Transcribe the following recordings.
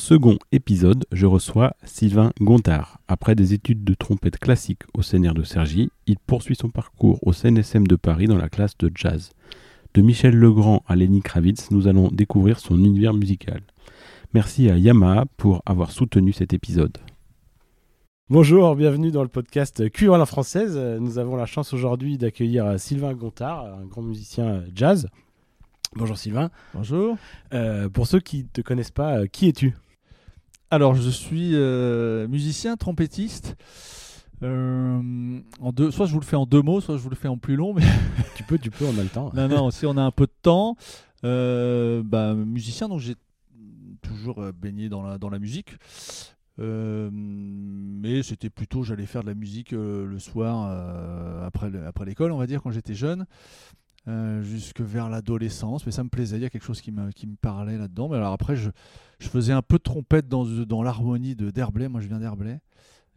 Second épisode, je reçois Sylvain Gontard. Après des études de trompette classique au CNR de Cergy, il poursuit son parcours au CNSM de Paris dans la classe de jazz. De Michel Legrand à Lenny Kravitz, nous allons découvrir son univers musical. Merci à Yamaha pour avoir soutenu cet épisode. Bonjour, bienvenue dans le podcast Cuivre à la française. Nous avons la chance aujourd'hui d'accueillir Sylvain Gontard, un grand musicien jazz. Bonjour Sylvain. Bonjour. Euh, pour ceux qui ne te connaissent pas, euh, qui es-tu? Alors, je suis euh, musicien, trompettiste. Euh, en deux, soit je vous le fais en deux mots, soit je vous le fais en plus long. Mais Tu peux, tu peux, on a le temps. non, non, si on a un peu de temps. Euh, bah, musicien, donc j'ai toujours baigné dans la, dans la musique. Euh, mais c'était plutôt, j'allais faire de la musique le soir après l'école, on va dire, quand j'étais jeune. Euh, jusque vers l'adolescence, mais ça me plaisait, il y a quelque chose qui me, qui me parlait là-dedans. Mais alors après, je, je faisais un peu de trompette dans, dans l'harmonie de d'Herblay, moi je viens d'Herblay,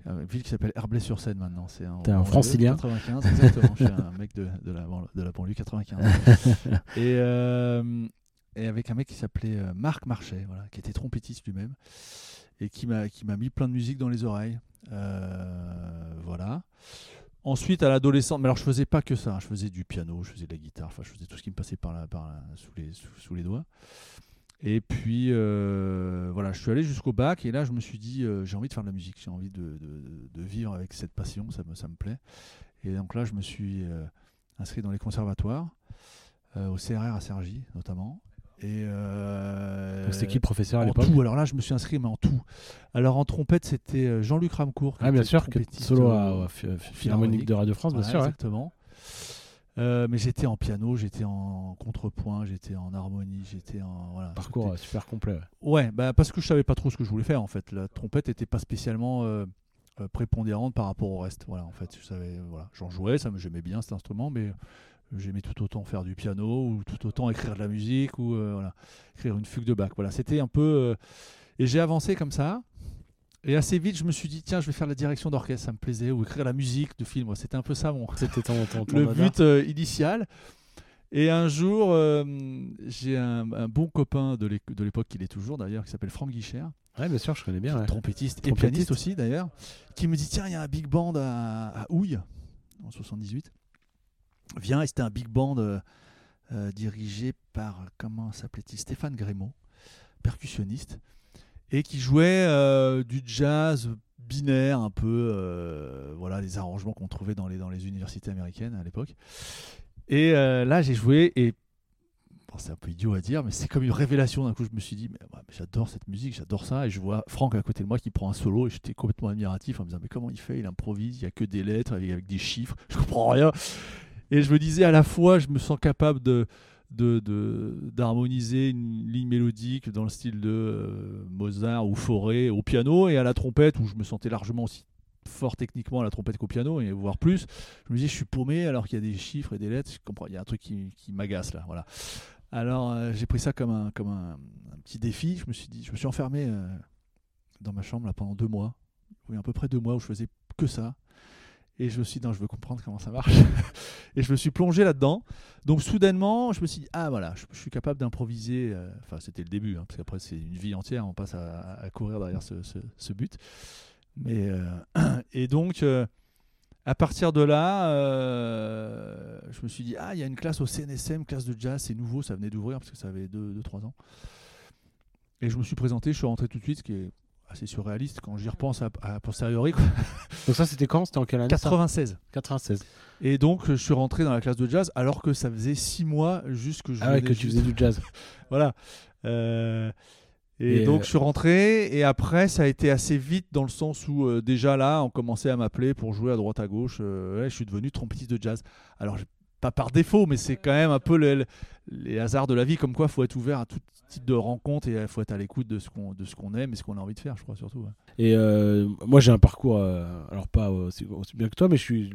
Euh, une ville qui s'appelle Herblay-sur-Seine maintenant. C'est un, un francilien 95, exactement, je suis un mec de, de, la, de la banlieue 95. et, euh, et avec un mec qui s'appelait Marc Marchais, voilà, qui était trompettiste lui-même, et qui m'a qui m'a mis plein de musique dans les oreilles. Euh, voilà. Ensuite, à l'adolescence, mais alors je faisais pas que ça, hein. je faisais du piano, je faisais de la guitare, enfin je faisais tout ce qui me passait par par sous, les, sous, les doigts. Et puis euh, voilà, je suis allé jusqu'au bac et là je me suis dit euh, j'ai envie de faire de la musique, j'ai envie de, de- vivre avec cette passion, ça me, ça me plaît. Et donc là je me suis euh, inscrit dans les conservatoires, au CRR à Cergy notamment. Et euh, C'était qui le professeur à en l'époque tout, alors là je me suis inscrit mais en tout. Alors en trompette c'était euh, Jean-Luc Ramcourt. qui Ah, bien était sûr, solo au- à, à Phi- Philharmonique de Radio France, bien sûr. ouais. Exactement. Euh, mais j'étais en piano, j'étais en contrepoint, j'étais en harmonie, j'étais en voilà. Parcours euh, super complet. ouais. Ouais, bah parce que je savais pas trop ce que je voulais faire en fait. La trompette était pas spécialement euh, euh, prépondérante par rapport au reste. Voilà, en fait, je savais, voilà, j'en jouais, ça me j'aimais bien cet instrument, mais j'aimais tout autant faire du piano ou tout autant écrire de la musique ou euh, voilà, écrire une fugue de Bach. Voilà, c'était un peu euh, et j'ai avancé comme ça. Et assez vite, je me suis dit tiens, je vais faire la direction d'orchestre, ça me plaisait, ou écrire la musique de film. C'était un peu ça mon, C'était ton, ton, ton le but euh, initial. Et un jour, j'ai un, un bon copain de l'époque, qu'il est toujours d'ailleurs, qui s'appelle Franck Guichard, Ouais, bien sûr, je connais bien. ouais. trompettiste et pianiste aussi d'ailleurs, qui me dit tiens, il y a un big band à, à Houille, en 78. Viens, et c'était un big band euh, euh, dirigé par, comment s'appelait-il Stéphane Grémaud, percussionniste, et qui jouait euh, du jazz binaire un peu, voilà, les arrangements qu'on trouvait dans les, dans les universités américaines à l'époque. Et là, j'ai joué et c'est un peu idiot à dire, mais c'est comme une révélation. D'un coup, je me suis dit, mais, j'adore cette musique, j'adore ça. Et je vois Franck à côté de moi qui prend un solo et j'étais complètement admiratif en me disant, mais comment il fait? Il improvise, il y a que des lettres avec, avec des chiffres, je comprends rien. Et je me disais à la fois, je me sens capable de d'harmoniser une ligne mélodique dans le style de euh, Mozart ou Fauré au piano et à la trompette où je me sentais largement aussi fort techniquement à la trompette qu'au piano et voire plus. Je me disais je suis paumé alors qu'il y a des chiffres et des lettres. Il y a un truc qui, qui m'agace là voilà. Alors euh, j'ai pris ça comme un comme un, petit défi. Je me suis dit je me suis enfermé euh, dans ma chambre pendant deux mois. Oui à peu près deux mois où je faisais que ça et je me suis dit non je veux comprendre comment ça marche. Et je me suis plongé là-dedans. Donc soudainement je me suis dit ah voilà je, suis capable d'improviser euh, enfin c'était le début hein, parce qu'après c'est une vie entière on passe à, courir derrière ce, but. Mais euh, et donc euh, à partir de là, je me suis dit, ah, il y a une classe au CNSM, classe de jazz, c'est nouveau, ça venait d'ouvrir parce que ça avait 2-3 ans. Et je me suis présenté, je suis rentré tout de suite, ce qui est assez surréaliste quand j'y repense à, à posteriori. quoi. Donc ça, c'était quand? C'était en quelle année ça? 96. 96. Et donc, je suis rentré dans la classe de jazz alors que ça faisait 6 mois juste que je Ah ouais, que tu faisais du jazz. Voilà. Euh, et, Et, donc euh, je suis rentré et après ça a été assez vite dans le sens où euh, déjà là on commençait à m'appeler pour jouer à droite à gauche. Ouais, je suis devenu trompettiste de jazz. Alors pas par défaut, mais c'est quand même un peu le- le- les hasards de la vie, comme quoi faut être ouvert à tout type de rencontres et il faut être à l'écoute de ce qu'on de ce qu'on aime et ce qu'on a envie de faire, je crois surtout. Et euh, moi, j'ai un parcours, euh, alors pas aussi, bien que toi, mais je suis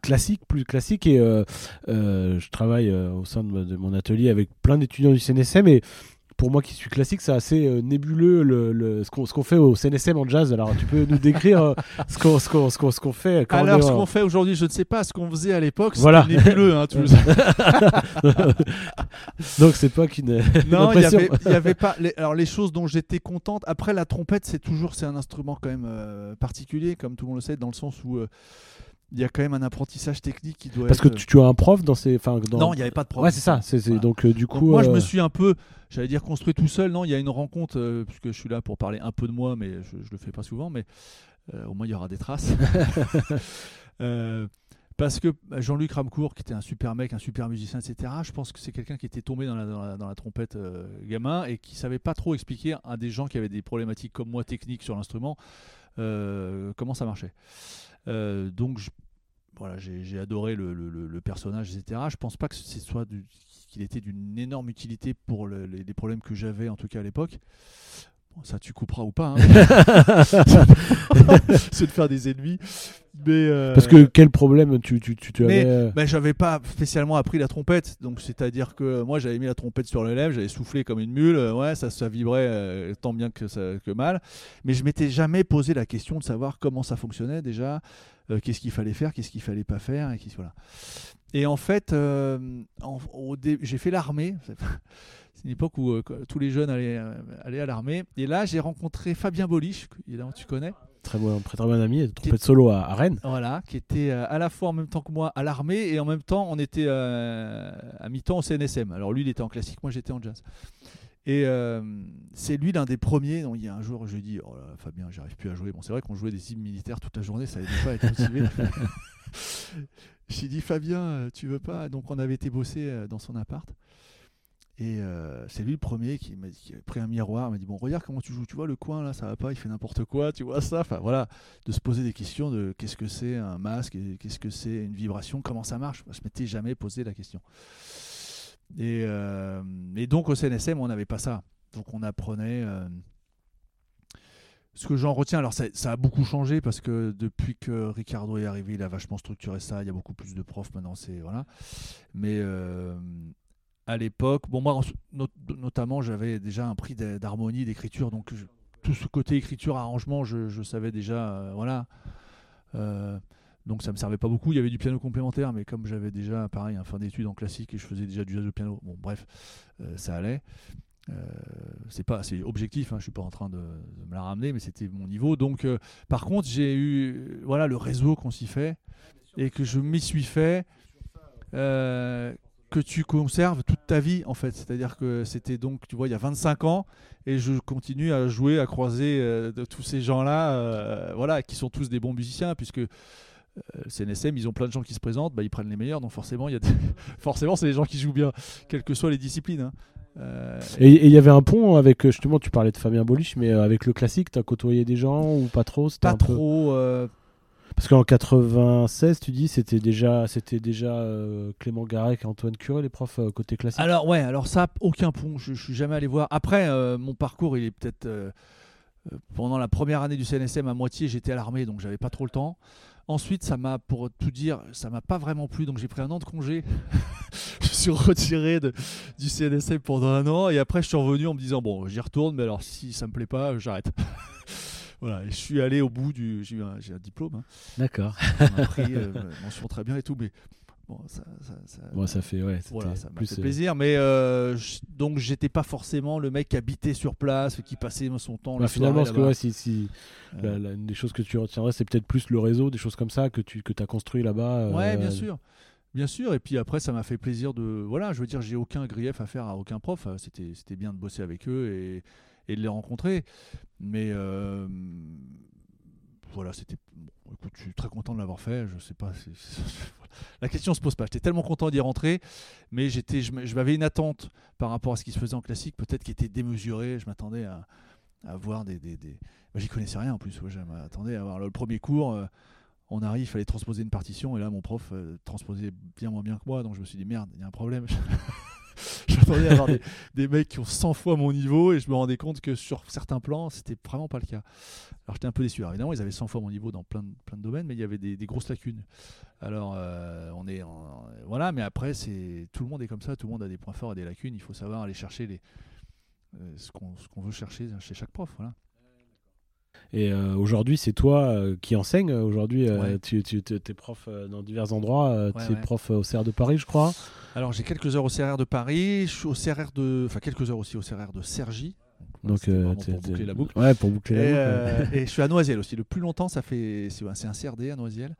classique, plus classique, et euh, euh, je travaille euh, au sein de, de mon atelier avec plein d'étudiants du CNSM. Et pour moi qui suis classique, c'est assez euh, nébuleux le, le- ce qu'on ce qu'on fait au CNSM en jazz. Alors, tu peux nous décrire euh, ce qu'on ce qu'on- ce qu'on- ce qu'on fait quand on Alors est ce en- qu'on fait aujourd'hui, je ne sais pas ce qu'on faisait à l'époque, c'était Voilà. nébuleux. Hein, tu Donc, c'est pas qu'une. Non, il y impression. avait, il y avait pas. les- alors les choses dont j'étais contente. Après la trompette, c'est toujours c'est un instrument quand même euh, particulier, comme tout le monde le sait, dans le sens où euh, il y a quand même un apprentissage technique qui doit Parce que être. tu, tu as un prof dans ces. Enfin, dans... Non, il n'y avait pas de problème. Ouais, c'est ça. c'est Voilà. Donc, euh, du Donc, coup. moi, je euh, me suis un peu, j'allais dire construit tout seul. Non, il y a une rencontre, euh, puisque je suis là pour parler un peu de moi, mais je, je le fais pas souvent, mais euh, au moins il y aura des traces. Euh, parce que Jean-Luc Ramcourt, qui était un super mec, un super musicien, etc., je pense que c'est quelqu'un qui était tombé dans la, dans la, dans la trompette euh, gamin et qui savait pas trop expliquer à des gens qui avaient des problématiques comme moi techniques sur l'instrument euh, comment ça marchait. Euh, donc voilà, j'ai adoré le, personnage, etc. Je pense pas que ce soit qu'il était d'une énorme utilité pour le- les, les problèmes que j'avais, en tout cas à l'époque. Ça, tu couperas ou pas. hein. C'est de faire des ennemis. Mais, euh, Parce que quel problème tu, tu, tu, tu Mais- avais. euh, ben, j'avais pas spécialement appris la trompette, donc c'est-à-dire que moi j'avais mis la trompette sur le lèvre, j'avais soufflé comme une mule, euh, ouais, ça, ça vibrait euh, tant bien que, ça- que mal, mais je m'étais jamais posé la question de savoir comment ça fonctionnait déjà, euh, qu'est-ce qu'il fallait faire, qu'est-ce qu'il fallait pas faire, et, qu'est-ce- voilà. et en fait, euh, j'ai fait l'armée. C'est une époque où euh, tous les jeunes allaient, euh, allaient à l'armée. Et là, j'ai rencontré Fabien Bolich, évidemment tu connais. Très bon, très, très bon ami, trompette solo à, à Rennes. Voilà, qui était euh, à la fois en même temps que moi à l'armée et en même temps on était euh, à mi-temps au CNSM. Alors lui il était en classique, moi j'étais en jazz. Et euh, c'est lui l'un des premiers. Donc, il y a un jour, je lui ai dit Oh là, Fabien, j'arrive plus à jouer. Bon, c'est vrai qu'on jouait des hymnes militaires toute la journée, ça n'aidait pas à être motivé. J'ai dit Fabien, euh, tu veux pas? Donc on avait été bosser euh, dans son appart. Et euh, c'est lui le premier qui m'a pris un miroir, m'a dit bon regarde comment tu joues, tu vois le coin là ça va pas, il fait n'importe quoi, tu vois ça, enfin voilà, de se poser des questions de qu'est-ce que c'est un masque, qu'est-ce que c'est une vibration, comment ça marche, je m'étais jamais posé la question. Et, euh, donc au CNSM on n'avait pas ça, donc on apprenait. euh, ce que j'en retiens, alors ça, ça a beaucoup changé parce que depuis que Ricardo est arrivé, il a vachement structuré ça. Il y a beaucoup plus de profs maintenant. C'est voilà. Mais à l'époque, bon moi not- notamment, j'avais déjà un prix d'harmonie, d'écriture, donc tout ce côté écriture, arrangement, je, savais déjà, euh, voilà. Euh, donc ça me servait pas beaucoup. Il y avait du piano complémentaire, mais comme j'avais déjà, pareil, un fin d'études en classique et je faisais déjà du jazz au piano, bon bref, euh, ça allait. C'est pas c'est objectif hein, je suis pas en train de, de me la ramener mais c'était mon niveau donc par contre j'ai eu voilà le réseau qu'on s'y fait et que je m'y suis fait que tu conserves toute ta vie en fait c'est à dire que c'était donc tu vois il y a 25 ans et je continue à jouer à croiser euh, de tous ces gens là voilà qui sont tous des bons musiciens puisque euh, CNSM, ils ont plein de gens qui se présentent, bah, ils prennent les meilleurs, donc forcément, il y a des- forcément, c'est les gens qui jouent bien, quelles que soient les disciplines. hein. Euh, Et il y avait un pont avec, euh, justement, tu parlais de Fabien Bolich, mais euh, avec le classique, tu as côtoyé des gens ou pas trop c'était pas peu- trop. euh, Parce qu'en 96, tu dis, c'était déjà, c'était déjà euh, Clément Garec et Antoine Curé, les profs euh, côté classique. Alors ouais, alors ça, aucun pont. Je, je suis jamais allé voir. Après, euh, mon parcours, il est peut-être pendant la première année du CNSM à moitié, j'étais à l'armée, donc j'avais pas trop le temps. Ensuite, ça m'a, pour tout dire, ça m'a pas vraiment plu, donc j'ai pris un an de congé. je suis retiré de- du CNSM pendant un an, et après je suis revenu en me disant bon, j'y retourne, mais alors si ça me plaît pas, j'arrête. voilà, je suis allé au bout du, j'ai eu un, j'ai un diplôme, hein. D'accord. on m'a pris euh, mention très bien et tout, mais bon, ça, ça, ça- Bon, ça fait, ouais. voilà, ça m'a plus, fait euh, plaisir, mais euh, je- donc j'étais pas forcément le mec qui habitait sur place, qui passait son temps. bah, la finalement, soirée ce que, ouais, si, si, Euh, la- la- une des choses que tu retiendrais, c'est peut-être plus le réseau, des choses comme ça que tu que as construit là-bas. euh, Ouais, bien sûr. Bien sûr, et puis après, ça m'a fait plaisir de. Voilà, je veux dire, j'ai aucun grief à faire à aucun prof. Euh, C'était, c'était bien de bosser avec eux et, et de les rencontrer. Mais euh, voilà, c'était. écoute, je suis très content de l'avoir fait. Je sais pas. La question se pose pas. J'étais tellement content d'y rentrer, mais j'étais, je m'avais une attente par rapport à ce qui se faisait en classique, peut-être qui était démesurée. Je m'attendais à, à voir des. des. Bah, j'y connaissais rien en plus. ouais, je m'attendais à avoir le premier cours. euh, On arrive, il fallait transposer une partition, et là, mon prof euh, transposait bien moins bien que moi, donc je me suis dit, merde, il y a un problème. J'attendais avoir des, mecs qui ont 100 fois mon niveau, et je me rendais compte que sur certains plans, c'était vraiment pas le cas. Alors j'étais un peu déçu. Alors, évidemment, ils avaient 100 fois mon niveau dans plein de, plein de domaines, mais il y avait des, grosses lacunes. Alors, euh, on est. En, voilà, mais après, c'est tout le monde est comme ça, tout le monde a des points forts et des lacunes. Il faut savoir aller chercher les, euh, ce qu'on qu'on veut chercher chez chaque prof. Voilà. Et euh, aujourd'hui, c'est toi euh, qui enseigne. Aujourd'hui, euh, ouais. tu, tu es prof dans divers endroits. tu es ouais. prof au CR de Paris, je crois. Alors, j'ai quelques heures au CRR de Paris. Je suis au CRR de. Enfin, quelques heures aussi au CRR de Cergy. Donc, pour boucler la boucle. Ouais, pour boucler et, la boucle. et je suis à Noisiel aussi. Le plus longtemps, ça fait. C'est un CRD à Noisiel.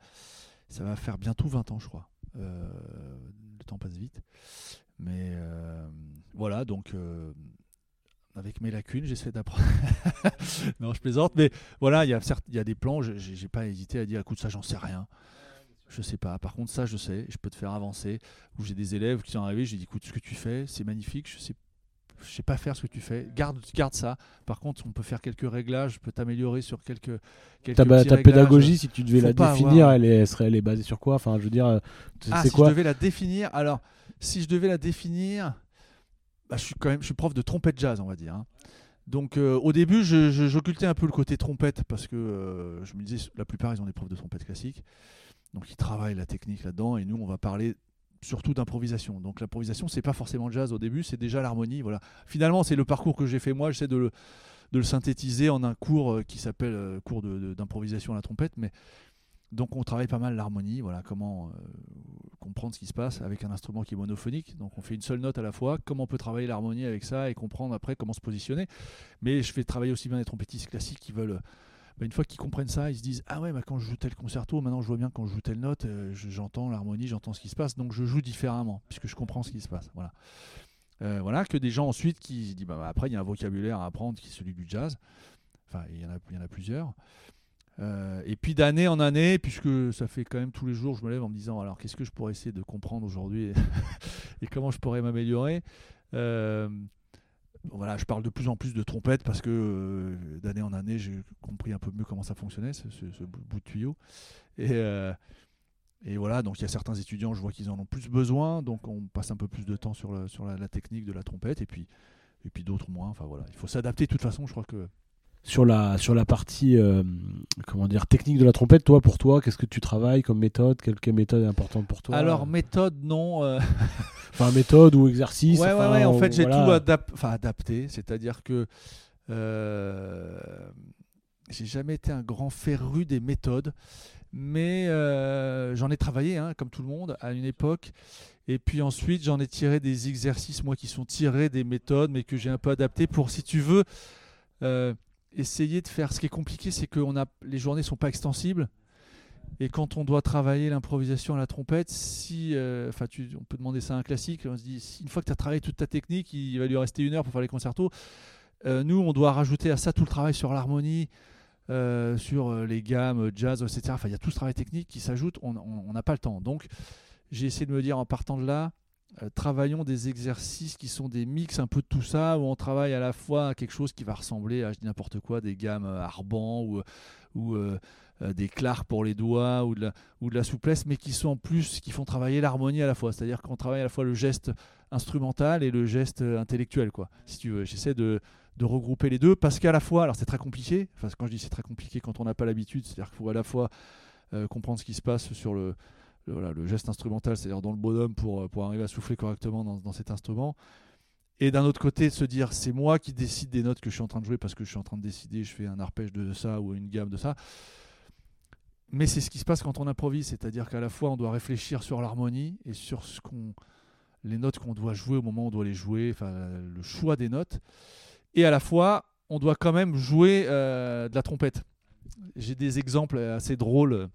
Ça va faire bientôt 20 ans, je crois. le temps passe vite. Mais voilà, donc avec mes lacunes, j'essaie d'apprendre. non, je plaisante, mais voilà, il y a certes, il y a des plans, j'ai pas hésité à dire, écoute, ça, j'en sais rien. Je sais pas. Par contre, ça, je sais, je peux te faire avancer. Où j'ai des élèves qui sont arrivés, j'ai dit, écoute, ce que tu fais, c'est magnifique, je sais, je sais pas faire ce que tu fais. Garde, garde ça. Par contre, on peut faire quelques réglages, je peux t'améliorer sur quelques. quelques ta, ta pédagogie, si tu devais la définir, elle, est, elle, serait, elle est basée sur quoi? Enfin, je veux dire, ah, c'est si quoi? je devais la définir, alors, si je devais la définir bah, je suis quand même je suis prof de trompette jazz, on va dire. Hein. Donc euh, au début, j'occultais un peu le côté trompette parce que euh, je me disais, la plupart, ils ont des profs de trompette classique. Donc ils travaillent la technique là-dedans et nous, on va parler surtout d'improvisation. Donc l'improvisation, c'est pas forcément jazz au début, c'est déjà l'harmonie. Voilà. Finalement, c'est le parcours que j'ai fait moi. J'essaie de le, de le, synthétiser en un cours euh, qui s'appelle cours d'improvisation à la trompette. Mais donc on travaille pas mal l'harmonie, voilà, comment euh, comprendre ce qui se passe avec un instrument qui est monophonique. Donc on fait une seule note à la fois, comment on peut travailler l'harmonie avec ça et comprendre après comment se positionner. Mais je fais travailler aussi bien les trompettistes classiques qui veulent, bah, une fois qu'ils comprennent ça, ils se disent Ah ouais, bah, quand je joue tel concerto, maintenant je vois bien quand je joue telle note, euh, j'entends l'harmonie, j'entends ce qui se passe, donc je joue différemment, puisque je comprends ce qui se passe. Voilà. Euh, voilà, que des gens ensuite qui se disent bah, Après, il y a un vocabulaire à apprendre qui est celui du jazz. Enfin, il y en a plusieurs. Euh, et puis d'année en année, puisque ça fait quand même tous les jours, je me lève en me disant alors qu'est-ce que je pourrais essayer de comprendre aujourd'hui et, comment je pourrais m'améliorer? Euh, voilà, je parle de plus en plus de trompette parce que euh, d'année en année, j'ai compris un peu mieux comment ça fonctionnait, ce, bout de tuyau. Et, voilà, donc il y a certains étudiants, je vois qu'ils en ont plus besoin, donc on passe un peu plus de temps sur, la, technique de la trompette, et puis, et puis d'autres moins. Enfin voilà, il faut s'adapter de toute façon, je crois que sur la, sur la partie euh, comment dire, technique de la trompette, toi, pour toi, qu'est-ce que tu travailles comme méthode? Quelle méthode est importante pour toi? Alors, méthode, non. Euh... enfin, méthode ou exercice Ouais, enfin, ouais, ouais, en fait, j'ai voilà. tout adap adapté. C'est-à-dire que euh, j'ai jamais été un grand féru des méthodes, mais euh, j'en ai travaillé, hein, comme tout le monde, à une époque. Et puis ensuite, j'en ai tiré des exercices, moi, qui sont tirés des méthodes, mais que j'ai un peu adapté pour, si tu veux, euh, essayer de faire. Ce qui est compliqué, c'est que a, les journées sont pas extensibles. Et quand on doit travailler l'improvisation à la trompette, si, euh, enfin, on peut demander ça à un classique, on se dit, une fois que tu as travaillé toute ta technique, il va lui rester une heure pour faire les concertos. Euh, nous, on doit rajouter à ça tout le travail sur l'harmonie, euh, sur les gammes, jazz, etc. Il y a tout ce travail technique qui s'ajoute. On n'a pas le temps. Donc, j'ai essayé de me dire en partant de là, euh, travaillons des exercices qui sont des mix un peu de tout ça, où on travaille à la fois quelque chose qui va ressembler à, je dis n'importe quoi, des gammes Arban ou, euh, des clars pour les doigts ou de, la, souplesse, mais qui sont en plus, qui font travailler l'harmonie à la fois. C'est-à-dire qu'on travaille à la fois le geste instrumental et le geste intellectuel, quoi. Si tu veux, j'essaie de, regrouper les deux parce qu'à la fois, alors c'est très compliqué, quand je dis c'est très compliqué quand on n'a pas l'habitude, c'est-à-dire qu'il faut à la fois euh, comprendre ce qui se passe sur le, le, voilà, geste instrumental, c'est-à-dire dans le bonhomme pour, pour arriver à souffler correctement dans, cet instrument. Et d'un autre côté, se dire c'est moi qui décide des notes que je suis en train de jouer parce que je suis en train de décider, je fais un arpège de ça ou une gamme de ça. Mais c'est ce qui se passe quand on improvise, c'est-à-dire qu'à la fois on doit réfléchir sur l'harmonie et sur les notes qu'on doit jouer au moment où on doit les jouer, enfin le choix des notes. Et à la fois, on doit quand même jouer euh, de la trompette. J'ai des exemples assez drôles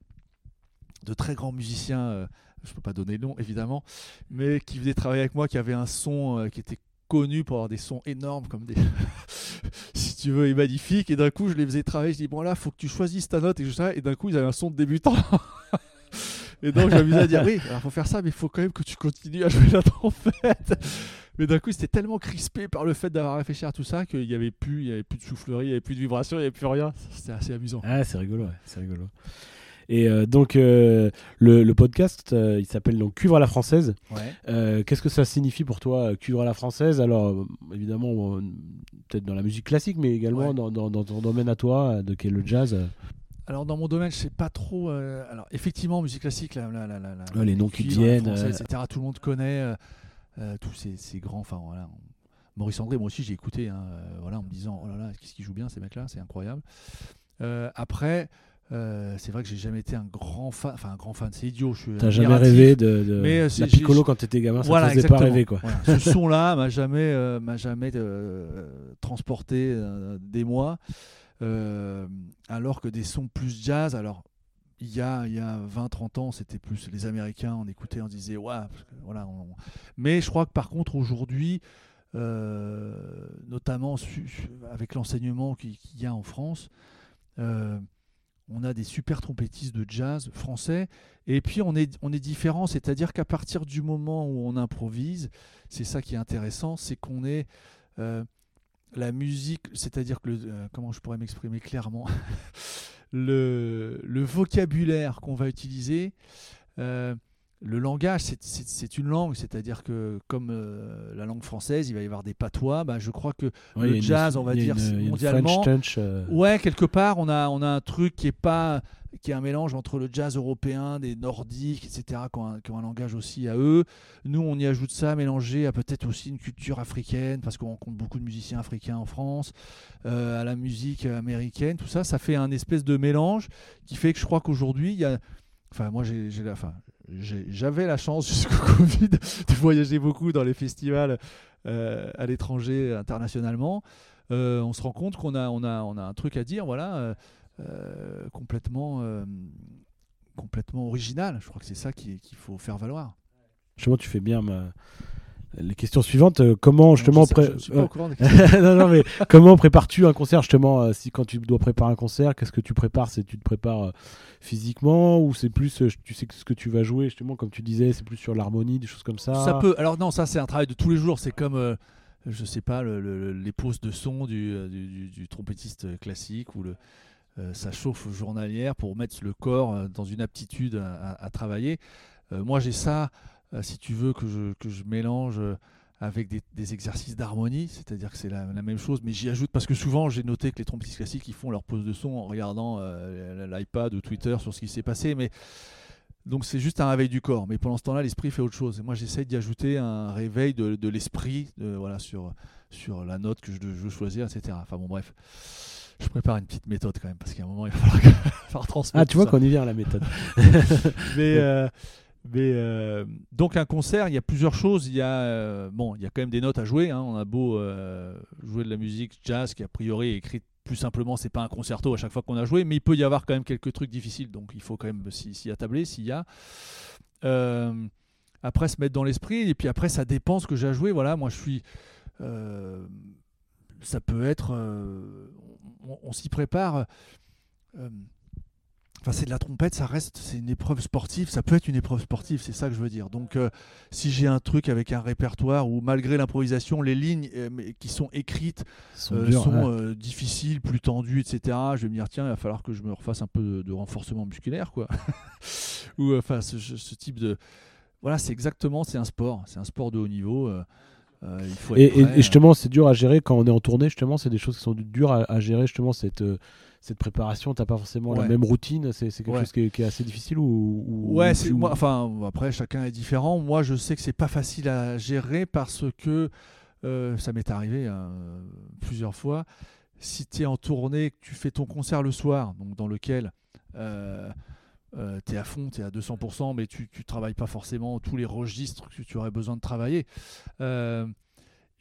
de très grands musiciens, euh, je ne peux pas donner le nom évidemment, mais qui venaient travailler avec moi, qui avaient un son euh, qui était connu pour avoir des sons énormes, comme des. si tu veux, et magnifiques. Et d'un coup, je les faisais travailler. Je dis, bon, là, faut que tu choisisses ta note et ça. Et d'un coup, ils avaient un son de débutant. et donc, je m'amusais à dire, oui, alors faut faire ça, mais il faut quand même que tu continues à jouer la trompette. Mais d'un coup, c'était tellement crispé par le fait d'avoir réfléchi à tout ça qu'il n'y avait plus, il avait plus de soufflerie, il n'y avait plus de vibration, il n'y avait plus rien. C'était assez amusant. Ah, c'est rigolo, c'est rigolo. Et euh, donc, euh, le, le podcast, euh, il s'appelle donc Cuivre à la française. Ouais. Qu'est-ce que ça signifie pour toi, Cuivre à la française? Alors, évidemment, peut-être dans la musique classique, mais également Ouais. dans, dans- dans ton domaine à toi, de qui est le jazz. Alors dans mon domaine, je sais pas trop. euh, alors effectivement, musique classique, Ouais, les noms qui viennent, français, etc. Tout le monde connaît euh, tous ces, ces grands. Enfin voilà, Maurice André, moi aussi j'ai écouté. hein, voilà, en me disant oh là là, qu'est-ce qu'ils jouent bien ces mecs-là, c'est incroyable. Euh, après, euh, c'est vrai que j'ai jamais été un grand fan. Enfin un grand fan, c'est idiot. Je T'as jamais rêvé de, de Mais, euh, la piccolo quand t'étais gamin, ça Voilà, te faisait exactement. pas rêver quoi. Voilà. Ce son-là m'a jamais, euh, m'a jamais euh, transporté des mois. Alors que des sons plus jazz, alors il y a, il y a 20-30 ans, c'était plus les Américains, on écoutait, on disait, ouais, voilà. on- Mais je crois que par contre, aujourd'hui, notamment su- avec l'enseignement qui- qu'il y a en France, euh, on a des super trompettistes de jazz français, et puis on est, on est différent, c'est-à-dire qu'à partir du moment où on improvise, c'est ça qui est intéressant, c'est qu'on est euh, la musique, c'est-à-dire que le, euh, comment je pourrais m'exprimer clairement, le, vocabulaire qu'on va utiliser. euh, le langage, c'est- une langue, c'est-à-dire que comme euh, la langue française, il va y avoir des patois. bah, je crois que Ouais, une- jazz, on va dire, une- mondialement, touch, euh, Ouais, quelque part, on a, on a un truc qui est pas qui est un mélange entre le jazz européen, des nordiques, etc., qui ont, un, qui ont un langage aussi à eux. Nous, on y ajoute ça, mélangé à peut-être aussi une culture africaine, parce qu'on rencontre beaucoup de musiciens africains en France, euh, à la musique américaine, tout ça, ça fait un espèce de mélange qui fait que je crois qu'aujourd'hui, il y a... Enfin, moi, j'ai la... Enfin, j'avais la chance jusqu'au Covid de voyager beaucoup dans les festivals euh, à l'étranger, internationalement. Euh, on se rend compte qu'on a, on a, on a un truc à dire, voilà, euh, complètement, complètement original. Je crois que c'est ça qui- qu'il faut faire valoir. Justement, tu fais bien ma- les questions suivantes. euh, comment justement je, sais- pré- non, non, mais comment prépares-tu un concert justement euh, Si quand tu dois préparer un concert, qu'est-ce que tu prépares? C'est tu te prépares euh, physiquement ou c'est plus, euh, tu sais ce que tu vas jouer justement, comme tu disais, c'est plus sur l'harmonie, des choses comme ça? Ça peut. Alors non, ça c'est un travail de tous les jours. C'est comme, euh, je sais pas, le- le- les pauses de son du, du, du- du trompettiste classique ou le, euh, ça chauffe journalière pour mettre le corps dans une aptitude à, à- à travailler. Euh, moi j'ai ça, euh, si tu veux, que je, que je mélange. euh, avec des, des exercices d'harmonie, c'est-à-dire que c'est la, la même chose, mais j'y ajoute parce que souvent j'ai noté que les trompettistes classiques ils font leur pause de son en regardant euh, l'iPad ou Twitter sur ce qui s'est passé, mais donc c'est juste un réveil du corps, mais pendant ce temps-là, l'esprit fait autre chose. Et moi, j'essaye d'y ajouter un réveil de, de l'esprit, voilà, sur sur la note que je, je veux choisir, etc. Enfin bon, bref, je prépare une petite méthode quand même parce qu'à un moment, il va falloir, que- falloir transmettre. Ah, tu vois qu'on y vient à la méthode. Mais euh, euh, donc un concert, il y a plusieurs choses. Il y a euh, bon, il y a quand même des notes à jouer. hein. On a beau euh, jouer de la musique jazz qui a priori est écrite plus simplement, c'est pas un concerto à chaque fois qu'on a joué, mais il peut y avoir quand même quelques trucs difficiles. Donc il faut quand même s'y attabler s'il y a. Après se mettre dans l'esprit et puis après ça dépend ce que j'ai à jouer. Voilà, moi je suis. ça peut être. on s'y prépare. Enfin, c'est de la trompette, ça reste, c'est une épreuve sportive, ça peut être une épreuve sportive, c'est ça que je veux dire. Donc, euh, si j'ai un truc avec un répertoire où, malgré l'improvisation, les lignes euh, qui sont écrites Sont euh, sont difficiles, plus tendues, etc., je vais me dire, tiens, il va falloir que je me refasse un peu de, de renforcement musculaire, quoi. Ou, enfin, ce, type de. Voilà, c'est exactement, c'est un sport, c'est un sport de haut niveau. euh, il faut Et, prêt, et justement, c'est dur à gérer quand on est en tournée. Justement, c'est des choses qui sont dures à, à gérer. Justement, cette euh, cette préparation, t'as pas forcément la même routine. C'est quelque Ouais. chose qui est, qui est assez difficile ou, ou- Ouais, c'est moi. Enfin, après, chacun est différent. Moi, je sais que c'est pas facile à gérer parce que euh, ça m'est arrivé euh, plusieurs fois. Si tu es en tournée, que tu fais ton concert le soir, donc dans lequel euh, tu es à fond, tu es à 200%, mais tu ne travailles pas forcément tous les registres que tu aurais besoin de travailler.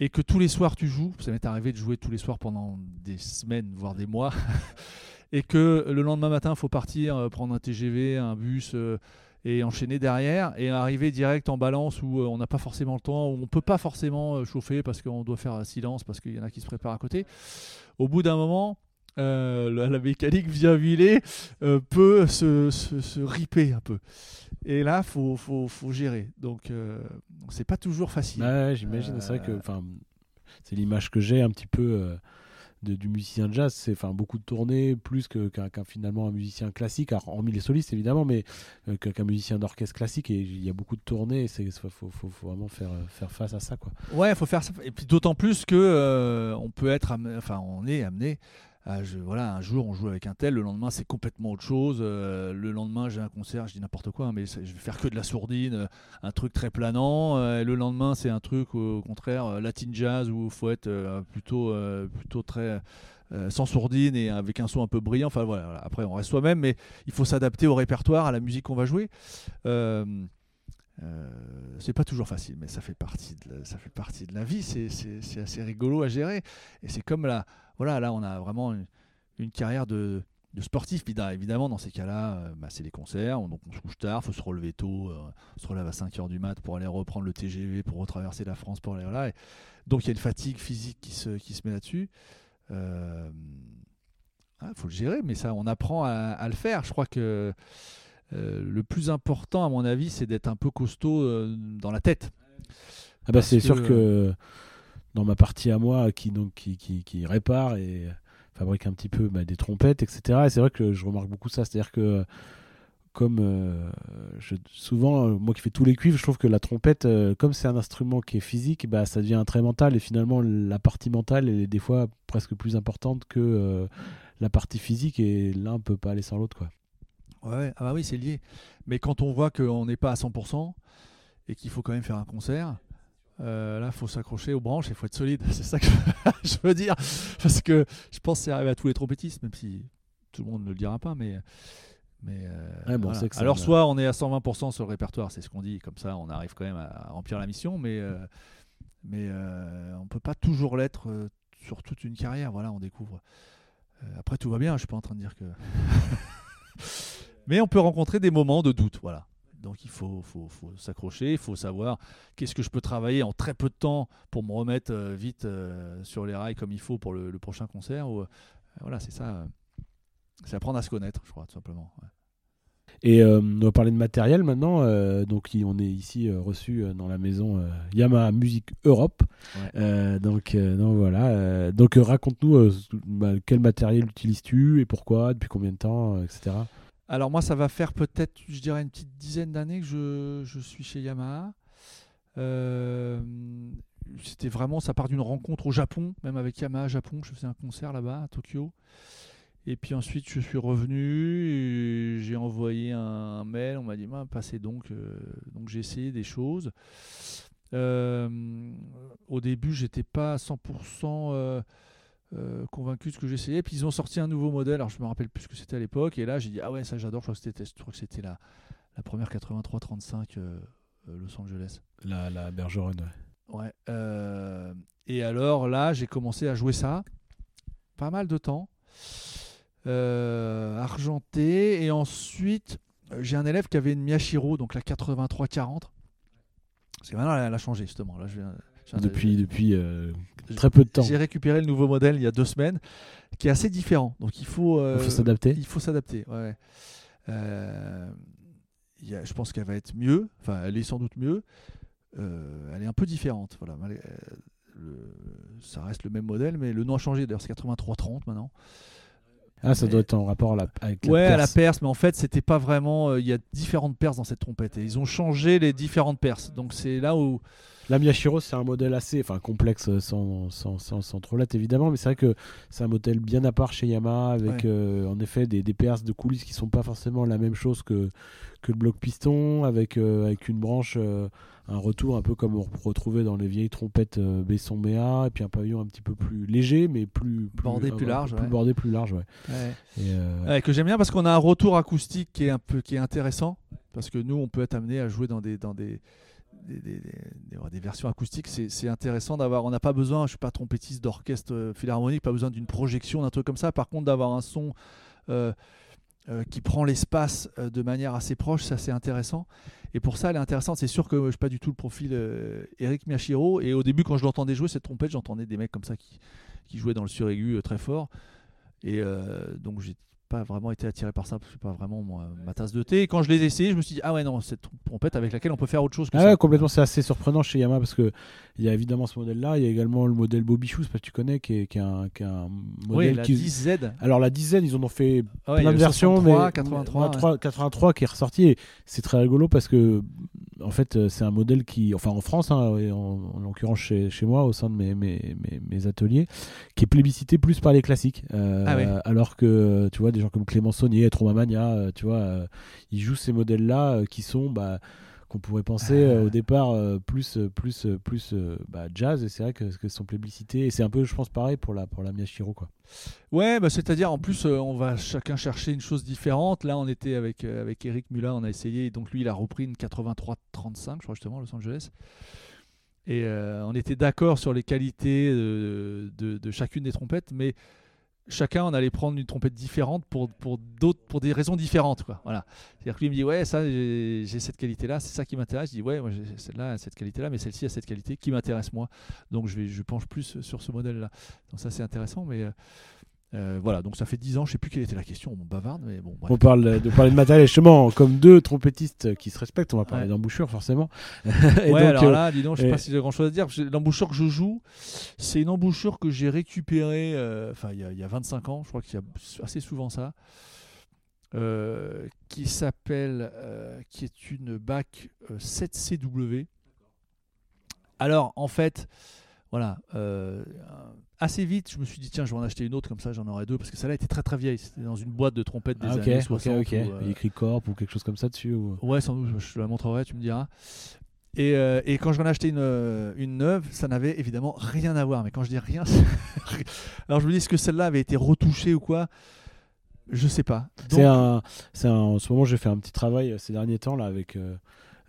Et que tous les soirs tu joues, ça m'est arrivé de jouer tous les soirs pendant des semaines, voire des mois, et que le lendemain matin, il faut partir, euh, prendre un TGV, un bus, euh, et enchaîner derrière, et arriver direct en balance où euh, on n'a pas forcément le temps, où on peut pas forcément chauffer parce qu'on doit faire silence, parce qu'il y en a qui se préparent à côté. Au bout d'un moment, euh, la, la mécanique bien huilée euh, peut se, se, se riper un peu. Et là, faut, faut, faut gérer. Donc, euh, c'est pas toujours facile. Ouais, j'imagine. C'est vrai que, Euh, enfin, c'est l'image que j'ai un petit peu de- du musicien de jazz, c'est enfin beaucoup de tournées, plus que- qu'un finalement un musicien classique, alors, hormis les solistes évidemment, mais qu'un musicien d'orchestre classique. Et il y a beaucoup de tournées, il faut, faut, vraiment faire, faire face à ça. Quoi. Ouais, il faut faire ça. Et puis d'autant plus que on peut être, amené- enfin, on est amené. Je- voilà, un jour on joue avec un tel, le lendemain c'est complètement autre chose. euh, le lendemain j'ai un concert, je dis n'importe quoi, mais je vais faire que de la sourdine, euh, un truc très planant. euh, et le lendemain c'est un truc au, contraire latin jazz où il faut être plutôt, très sans sourdine et avec un son un peu brillant. Enfin voilà. après on reste soi-même, mais il faut s'adapter au répertoire, à la musique qu'on va jouer. Euh, c'est pas toujours facile, mais ça fait partie de la, ça fait partie de la vie. C'est, assez rigolo à gérer. Et c'est comme là, voilà, là on a vraiment une, carrière de, de sportif. Là, évidemment, dans ces cas-là, euh, bah, c'est les concerts. On, donc on se couche tard, faut se relever tôt. euh, on se relève à 5h du mat pour aller reprendre le TGV, pour retraverser la France, pour aller là. Donc il y a une fatigue physique qui se, qui se met là-dessus. Euh, ah, faut le gérer, mais ça, on apprend à, à le faire. Je crois que euh, le plus important, à mon avis, c'est d'être un peu costaud euh, dans la tête. Ah bah, c'est que, sûr que dans ma partie à moi, qui, donc, qui, qui, qui répare et fabrique un petit peu bah, des trompettes, etc. Et c'est vrai que je remarque beaucoup ça. C'est-à-dire que, comme euh, je- souvent, euh, moi qui fais tous les cuivres, je trouve que la trompette, euh, comme c'est un instrument qui est physique, bah, ça devient très mental. Et finalement, la partie mentale est des fois presque plus importante que euh, la partie physique. Et l'un peut pas aller sans l'autre. quoi. Ouais, ah bah oui, c'est lié. Mais quand on voit qu'on n'est pas à 100% et qu'il faut quand même faire un concert, euh, là, il faut s'accrocher aux branches et il faut être solide. C'est ça que je veux dire. Parce que je pense que c'est arrivé à tous les trompettistes, même si tout le monde ne le dira pas. Mais, mais euh, Ouais, bon, voilà. ça Alors, soit on est à 120% sur le répertoire, c'est ce qu'on dit, comme ça on arrive quand même à remplir la mission, mais, euh, mais on ne peut pas toujours l'être sur toute une carrière. Voilà, on découvre. Après, tout va bien, je suis pas en train de dire que. Mais on peut rencontrer des moments de doute, voilà. Donc il faut, faut, faut s'accrocher, il faut savoir qu'est-ce que je peux travailler en très peu de temps pour me remettre euh, vite euh, sur les rails comme il faut pour le, le prochain concert. Ou, euh, voilà, c'est ça. c'est apprendre à se connaître, je crois, tout simplement. ouais. Et on va parler de matériel maintenant. donc, on est ici reçu dans la maison Yamaha Music Europe. Ouais. Donc, voilà. donc, raconte-nous bah, quel matériel utilises-tu et pourquoi, depuis combien de temps, etc. Alors moi, ça va faire peut-être, je dirais, une petite dizaine d'années que je, suis chez Yamaha. Euh, C'était vraiment, ça part d'une rencontre au Japon, même avec Yamaha Japon. Je faisais un concert là-bas à Tokyo. Et puis ensuite, je suis revenu, j'ai envoyé un, mail, on m'a dit, bah, passez donc. euh, donc j'ai essayé des choses. Euh, au début, j'étais pas à 100% euh, convaincu de ce que j'essayais. Puis ils ont sorti un nouveau modèle, alors je me rappelle plus ce que c'était à l'époque. Et là, j'ai dit, ah ouais, ça j'adore, je crois que c'était, je crois que c'était la, la première 83-35 euh, euh, Los Angeles. La, la Bergeron. ouais. Ouais. euh, et alors là, j'ai commencé à jouer ça pas mal de temps, argenté. Et ensuite, j'ai un élève qui avait une Miyashiro, donc la 83-40. Parce que maintenant, elle, a changé justement. Là, je viens- Depuis, depuis euh, très peu de temps. J'ai récupéré le nouveau modèle il y a deux semaines, qui est assez différent. Donc il faut, euh, s'adapter. il faut s'adapter. ouais. Euh, il y a- je pense qu'elle va être mieux. Enfin, elle est sans doute mieux. Elle est un peu différente. Voilà. le- ça reste le même modèle, mais le nom a changé. D'ailleurs, c'est 8330 maintenant. Ah, ça doit être en rapport à la, avec la ouais, à la perce. perce, mais en fait, c'était pas vraiment. euh, Il y a différentes perces dans cette trompette et ils ont changé les différentes perces. Donc c'est là où La Miyashiro, c'est un modèle assez enfin, complexe, euh, sans, sans, sans, sans trop l'être évidemment, mais c'est vrai que c'est un modèle bien à part chez Yamaha, avec Ouais. euh, en effet des, des perces de coulisses qui sont pas forcément la même chose que, que le bloc piston, avec, euh, avec une branche, euh, un retour un peu comme on retrouvait dans les vieilles trompettes Besson Méa, et puis un pavillon un petit peu plus léger, mais plus, plus Bordé, plus large, plus ouais. bordé, plus large, ouais. Ouais. Et, Ouais, que j'aime bien parce qu'on a un retour acoustique qui est un peu qui est intéressant parce que nous on peut être amené à jouer dans des dans des des, versions acoustiques c'est intéressant d'avoir on n'a pas besoin je suis pas trompettiste d'orchestre euh, philharmonique pas besoin d'une projection d'un truc comme ça. Par contre d'avoir un son euh, euh, qui prend l'espace de manière assez proche ça c'est intéressant. Et pour ça elle est intéressante. C'est sûr que je suis pas du tout le profil Eric Miyashiro et au début quand je l'entendais jouer cette trompette j'entendais des mecs comme ça qui, qui jouaient dans le suraigu très fort. Et donc j'ai pas vraiment été attiré par ça parce que c'est pas vraiment moi, ma tasse de thé. Et quand je l'ai essayé, je me suis dit ah ouais non cette trompette avec laquelle on peut faire autre chose que Ah ça. ouais, complètement, c'est assez surprenant chez Yamaha parce que il y a évidemment ce modèle-là. Il y a également le modèle Bobichou, parce que tu connais, qui est, qui est un, qui est un modèle Oui, la qui. 10Z. Alors la 10Z, ils en ont fait Ah ouais, plein a de versions, 63, mais 83. ouais. 83, 83 qui est ressorti. Et c'est très rigolo parce que, en fait, euh, c'est un modèle qui, enfin en France, hein, et en, en l'occurrence chez, chez moi, au sein de mes, mes, mes, mes ateliers, qui est plébiscité plus par les classiques. Euh, Ah ouais. Alors que, tu vois, des gens comme Clément Saunier, Trauma Mania, euh, tu vois, euh, ils jouent ces modèles-là euh, qui sont, bah, qu'on pourrait penser euh, au départ euh, plus plus plus euh, bah, jazz et c'est vrai que, que sont plébiscités et c'est un peu je pense pareil pour la pour la Miyashiro quoi. Ouais, bah, c'est-à-dire en plus on va chacun chercher une chose différente. Là on était avec avec Eric Muller, on a essayé donc lui il a repris une 83-35 je crois justement Los Angeles. Et on était d'accord sur les qualités de, de- de chacune des trompettes, mais chacun on allait prendre une trompette différente pour, pour des raisons différentes quoi. Voilà. C'est-à-dire que lui me dit ouais ça j'ai cette qualité là, c'est ça qui m'intéresse. Je dis ouais moi j'ai celle-là, cette qualité là, mais celle-ci a cette qualité qui m'intéresse moi. Donc je vais je penche plus sur ce modèle là. Donc ça c'est intéressant, mais euh, voilà, donc ça fait 10 ans, je sais plus quelle était la question, on bavarde, mais bon. bref. On parle de parler de matériel justement comme deux trompettistes qui se respectent on va parler Ouais. d'embouchure forcément. Et ouais, donc, alors euh, là, dis donc, je sais et- pas si j'ai grand chose à dire. L'embouchure que je joue, c'est une embouchure que j'ai récupérée, euh, enfin, il y, y a 25 ans, je crois qu'il y a assez souvent ça, qui s'appelle, qui est une bac euh, 7CW. Alors, en fait, voilà, euh, assez vite, je me suis dit, tiens, je vais en acheter une autre, comme ça j'en aurai deux, parce que celle-là était très très vieille. C'était dans une boîte de trompettes des ah, années ok 60. ok. ou, euh, Il y a écrit Corp ou quelque chose comme ça dessus ou... Ouais, sans doute, je te la montrerai, tu me diras. Et, euh, et quand j'en ai acheté une, euh, une neuve, ça n'avait évidemment rien à voir. Mais quand je dis rien, alors je me dis, est-ce que celle-là avait été retouchée ou quoi? Je sais pas. Donc- C'est un, un, en ce moment, j'ai fait un petit travail euh, ces derniers temps là avec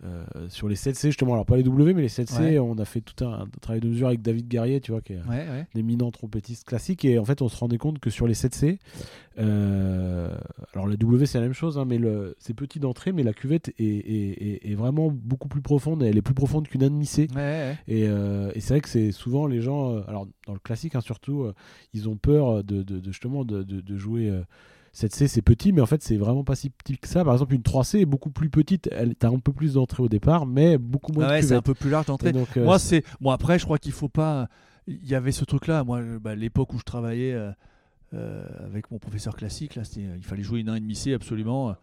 euh, sur les 7C justement. Alors pas les W, mais les 7C. Ouais. On a fait tout un, un travail de mesure avec David Guerrier, tu vois, qui est Ouais, ouais. éminent trompettiste classique. Et en fait, on se rendait compte que sur les 7C, euh, alors la W c'est la même chose, hein, mais c'est petit d'entrée, mais la cuvette est, est- est- est vraiment beaucoup plus profonde. Elle est plus profonde qu'une ouais. Et, euh, et c'est vrai que c'est souvent les gens, alors dans le classique hein, surtout, ils ont peur de, de- de- justement de jouer. Euh, 7C c'est petit, mais en fait c'est vraiment pas si petit que ça. Par exemple, une 3C est beaucoup plus petite. Elle, t'as un peu plus d'entrée au départ, mais beaucoup moins Ah de ouais, c'est un peu plus large d'entrée. donc, euh, Moi, c'est. Bon, après, je crois qu'il faut pas. Il y avait ce truc-là. Moi, euh, bah, l'époque où je travaillais euh, euh, avec mon professeur classique, là, c'était- il fallait jouer une 1,5C absolument.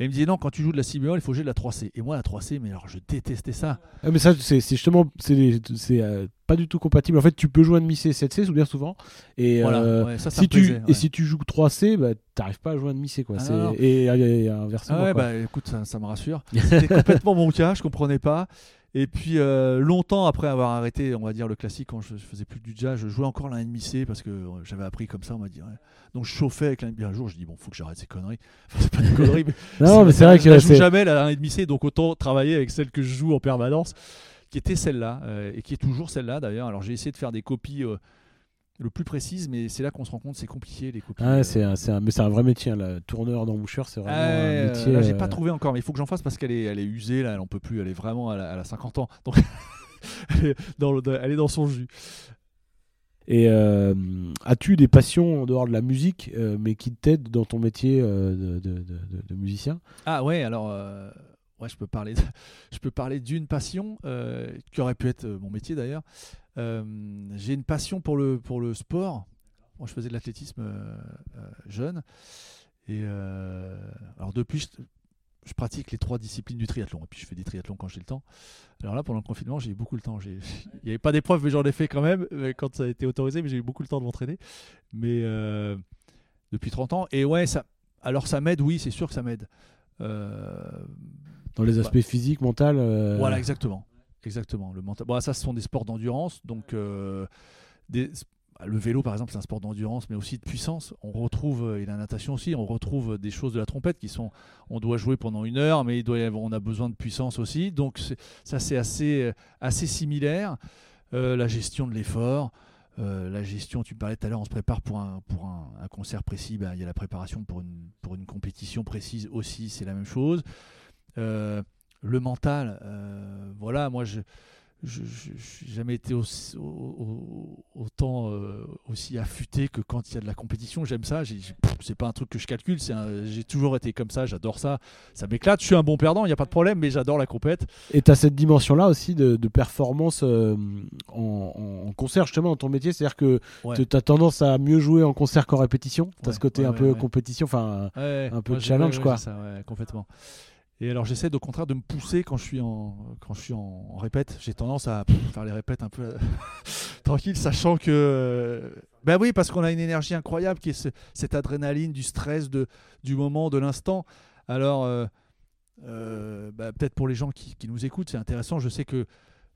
Et il me disait non, quand tu joues de la si bémol, il faut jouer de la 3C. Et moi, la 3C, mais alors je détestais ça. ah, mais ça c'est justement c'est euh, pas du tout compatible. En fait, tu peux jouer un demi C 7C bien souvent. Et Voilà, euh, ouais, ça, ça si tu plaisait, et si tu joues 3C, bah, t'arrives pas à jouer un demi C quoi. Ah, C'est- non, non. Et, et- et inversement. Ah ouais, quoi. bah écoute, ça, ça me rassure. C'était complètement mon cas, je comprenais pas. Et puis euh, longtemps après avoir arrêté, on va dire le classique, quand je, je faisais plus du jazz, je jouais encore la NMC parce que euh, j'avais appris comme ça, on m'a dit. ouais. Donc je chauffais avec la NMC. Un jour, je dis bon, faut que j'arrête ces conneries. Enfin, c'est pas des conneries, mais non, mais c'est vrai je que joue c'est jamais la NMC, donc autant travailler avec celle que je joue en permanence, qui était celle-là euh, et qui est toujours celle-là d'ailleurs. Alors j'ai essayé de faire des copies euh, le plus précises, mais c'est là qu'on se rend compte c'est compliqué les copies. Ah, euh, c'est un, un- mais c'est un vrai métier. hein, le tourneur d'embouchure, c'est vraiment Ah un euh, métier. là, j'ai euh, pas trouvé encore, mais il faut que j'en fasse parce qu'elle est, elle est usée, là, elle en peut plus, elle est vraiment, elle a, elle a 50 ans, donc elle, est dans le- elle est dans son jus. Et euh, as-tu des passions en dehors de la musique, euh, mais qui t'aident dans ton métier de, de- de- de- de musicien? Ah ouais, alors, ouais, je peux parler, je peux parler d'une passion qui aurait pu être mon métier d'ailleurs. Euh, j'ai une passion pour le, pour le sport. Moi, je faisais de l'athlétisme euh, euh, jeune, et euh, alors depuis, je, je pratique les trois disciplines du triathlon, et puis je fais des triathlons quand j'ai le temps. Alors là, pendant le confinement, j'ai eu beaucoup le temps. Il n'y avait pas d'épreuve, mais j'en ai fait quand même quand ça a été autorisé, mais j'ai eu beaucoup le temps de m'entraîner. Mais depuis 30 ans, et ouais, ça, alors ça m'aide, oui, c'est sûr que ça m'aide. Dans les aspects physiques, mentaux euh, voilà, exactement. Exactement. Le. Bon, ça, ce sont des sports d'endurance. Donc, euh, bah, le vélo, par exemple, c'est un sport d'endurance, mais aussi de puissance. On retrouve, euh, et la natation aussi, on retrouve des choses de la trompette qui sont. On doit jouer pendant une heure, mais on a besoin de puissance aussi. Donc, ça, c'est assez, euh, similaire. La gestion de l'effort. la gestion, tu parlais tout à l'heure, on se prépare pour un, concert précis, ben, il y a la préparation pour une, compétition précise aussi, c'est la même chose. Le mental, euh, voilà, moi je, n'ai jamais été aussi, autant euh, aussi affûté que quand il y a de la compétition. J'aime ça. C'est pas un truc que je calcule. J'ai toujours été comme ça. J'adore ça. Ça m'éclate. Je suis un bon perdant. Il n'y a pas de problème. Mais j'adore la compète. Et tu as cette dimension-là aussi de, performance euh, en, concert, justement, dans ton métier. C'est-à-dire que tu as tendance à mieux jouer en concert qu'en répétition. Tu as ce côté un peu compétition, enfin un peu challenge, quoi. Ça, complètement. Et alors j'essaie au contraire de me pousser quand je suis en, quand je suis en, répète. J'ai tendance à faire les répètes un peu tranquille, sachant que... Ben oui, parce qu'on a une énergie incroyable qui est cette adrénaline, du stress, de, du moment, de l'instant. Alors, euh, euh, bah, peut-être pour les gens qui, nous écoutent, c'est intéressant. Je sais que